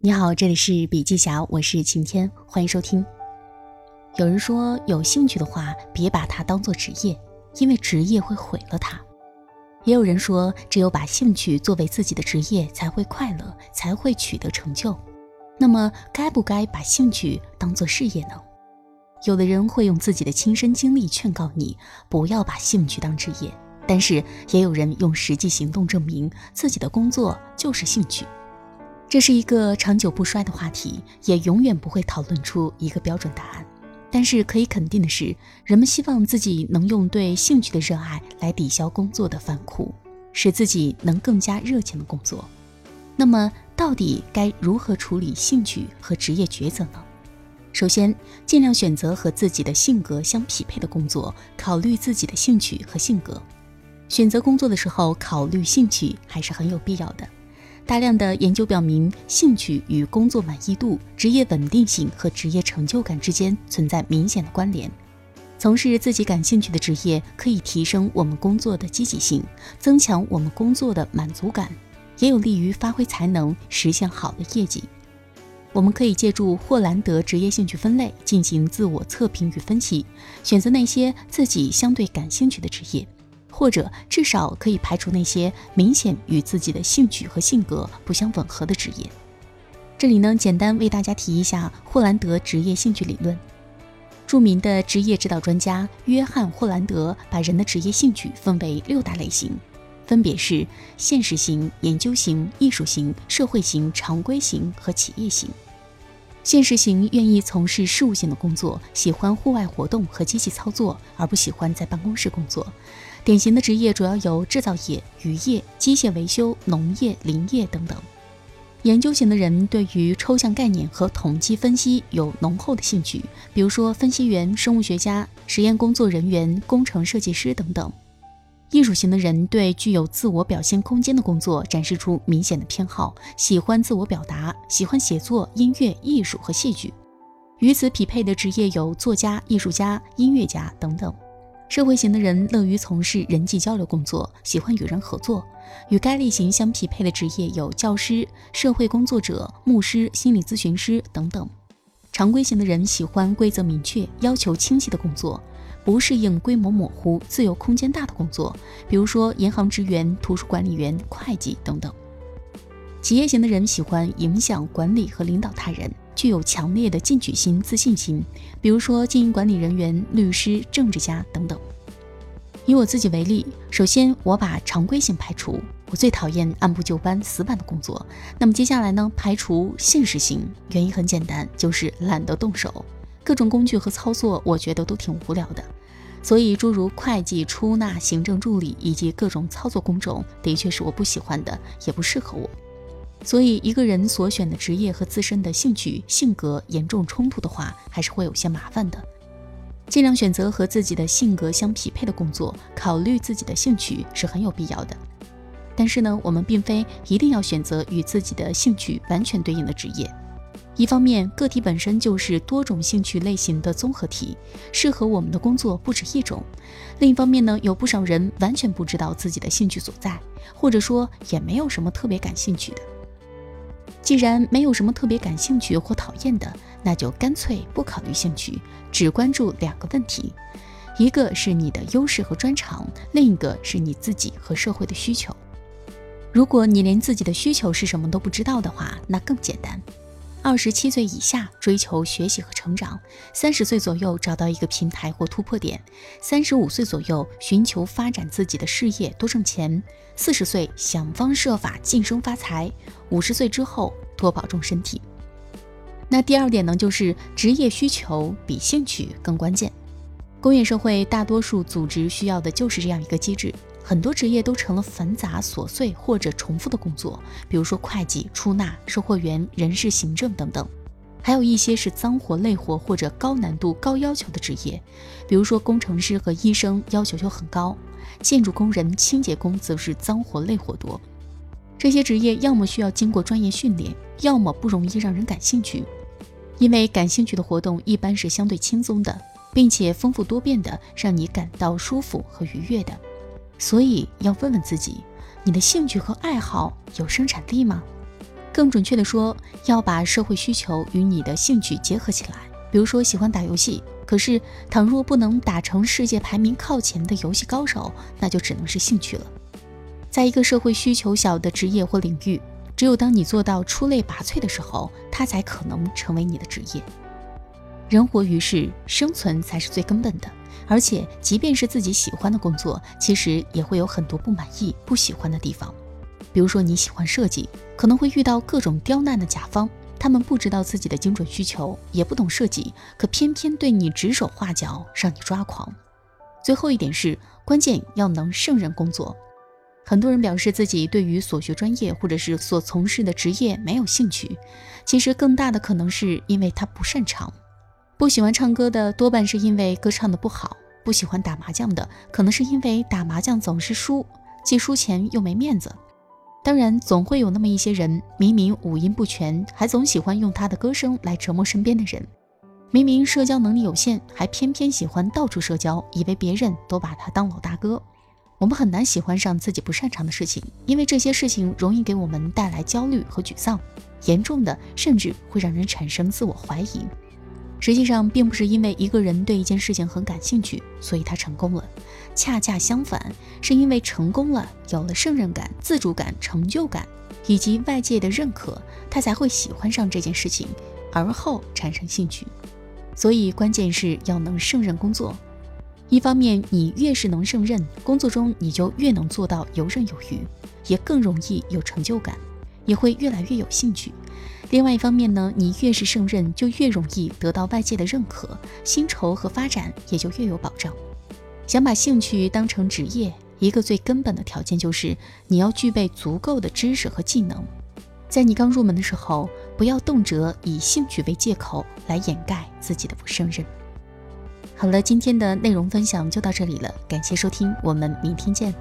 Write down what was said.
你好，这里是笔记侠，我是晴天，欢迎收听。有人说，有兴趣的话，别把它当做职业，因为职业会毁了它。也有人说，只有把兴趣作为自己的职业，才会快乐，才会取得成就。那么，该不该把兴趣当做事业呢？有的人会用自己的亲身经历劝告你，不要把兴趣当职业，但是也有人用实际行动证明自己的工作就是兴趣。这是一个长久不衰的话题，也永远不会讨论出一个标准答案。但是可以肯定的是，人们希望自己能用对兴趣的热爱来抵消工作的烦苦，使自己能更加热情的工作。那么，到底该如何处理兴趣和职业抉择呢？首先，尽量选择和自己的性格相匹配的工作，考虑自己的兴趣和性格。选择工作的时候，考虑兴趣还是很有必要的。大量的研究表明，兴趣与工作满意度、职业稳定性和职业成就感之间存在明显的关联。从事自己感兴趣的职业，可以提升我们工作的积极性，增强我们工作的满足感，也有利于发挥才能，实现好的业绩。我们可以借助霍兰德职业兴趣分类进行自我测评与分析，选择那些自己相对感兴趣的职业。或者至少可以排除那些明显与自己的兴趣和性格不相吻合的职业。这里呢，简单为大家提一下霍兰德职业兴趣理论。著名的职业指导专家约翰·霍兰德把人的职业兴趣分为六大类型，分别是现实型、研究型、艺术型、社会型、常规型和企业型。现实型愿意从事事务性的工作，喜欢户外活动和机器操作，而不喜欢在办公室工作。典型的职业主要有制造业、渔业、机械维修、农业、林业等等。研究型的人对于抽象概念和统计分析有浓厚的兴趣，比如说分析员、生物学家、实验工作人员、工程设计师等等。艺术型的人对具有自我表现空间的工作展示出明显的偏好，喜欢自我表达，喜欢写作、音乐、艺术和戏剧。与此匹配的职业有作家、艺术家、音乐家等等。社会型的人乐于从事人际交流工作，喜欢与人合作。与该类型相匹配的职业有教师、社会工作者、牧师、心理咨询师等等。常规型的人喜欢规则明确、要求清晰的工作，不适应规模模糊、自由空间大的工作，比如说银行职员、图书管理员、会计等等。企业型的人喜欢影响、管理和领导他人。具有强烈的进取心、自信心，比如说经营管理人员、律师、政治家等等。以我自己为例，首先我把常规性排除，我最讨厌按部就班、死板的工作。那么接下来呢，排除现实性，原因很简单，就是懒得动手，各种工具和操作我觉得都挺无聊的。所以诸如会计、出纳、行政助理以及各种操作工种，的确是我不喜欢的，也不适合我。所以，一个人所选的职业和自身的兴趣、性格严重冲突的话，还是会有些麻烦的。尽量选择和自己的性格相匹配的工作，考虑自己的兴趣是很有必要的。但是呢，我们并非一定要选择与自己的兴趣完全对应的职业。一方面，个体本身就是多种兴趣类型的综合体，适合我们的工作不止一种；另一方面呢，有不少人完全不知道自己的兴趣所在，或者说也没有什么特别感兴趣的。既然没有什么特别感兴趣或讨厌的，那就干脆不考虑兴趣，只关注两个问题：一个是你的优势和专长，另一个是你自己和社会的需求。如果你连自己的需求是什么都不知道的话，那更简单。二十七岁以下追求学习和成长，三十岁左右找到一个平台或突破点，三十五岁左右寻求发展自己的事业多挣钱，四十岁想方设法晋升发财，五十岁之后多保重身体。那第二点呢，就是职业需求比兴趣更关键。工业社会大多数组织需要的就是这样一个机制。很多职业都成了繁杂琐碎或者重复的工作，比如说会计、出纳、售货员、人事行政等等。还有一些是脏活累活或者高难度、高要求的职业，比如说工程师和医生要求就很高，建筑工人、清洁工则是脏活累活多。这些职业要么需要经过专业训练，要么不容易让人感兴趣。因为感兴趣的活动一般是相对轻松的，并且丰富多变的，让你感到舒服和愉悦的。所以要问问自己，你的兴趣和爱好有生产力吗？更准确的说，要把社会需求与你的兴趣结合起来。比如说，喜欢打游戏，可是倘若不能打成世界排名靠前的游戏高手，那就只能是兴趣了。在一个社会需求小的职业或领域，只有当你做到出类拔萃的时候，它才可能成为你的职业。人活于世，生存才是最根本的。而且，即便是自己喜欢的工作，其实也会有很多不满意、不喜欢的地方。比如说，你喜欢设计，可能会遇到各种刁难的甲方，他们不知道自己的精准需求，也不懂设计，可偏偏对你指手画脚，让你抓狂。最后一点是，关键要能胜任工作。很多人表示自己对于所学专业或者是所从事的职业没有兴趣，其实更大的可能是因为他不擅长。不喜欢唱歌的多半是因为歌唱的不好，不喜欢打麻将的可能是因为打麻将总是输，既输钱又没面子。当然，总会有那么一些人，明明五音不全，还总喜欢用他的歌声来折磨身边的人；明明社交能力有限，还偏偏喜欢到处社交，以为别人都把他当老大哥。我们很难喜欢上自己不擅长的事情，因为这些事情容易给我们带来焦虑和沮丧，严重的甚至会让人产生自我怀疑。实际上，并不是因为一个人对一件事情很感兴趣，所以他成功了。恰恰相反，是因为成功了，有了胜任感、自主感、成就感，以及外界的认可，他才会喜欢上这件事情，而后产生兴趣。所以，关键是要能胜任工作。一方面，你越是能胜任工作中，你就越能做到游刃有余，也更容易有成就感，也会越来越有兴趣。另外一方面呢，你越是胜任，就越容易得到外界的认可，薪酬和发展也就越有保障。想把兴趣当成职业，一个最根本的条件就是你要具备足够的知识和技能。在你刚入门的时候，不要动辄以兴趣为借口来掩盖自己的不胜任。好了，今天的内容分享就到这里了，感谢收听，我们明天见。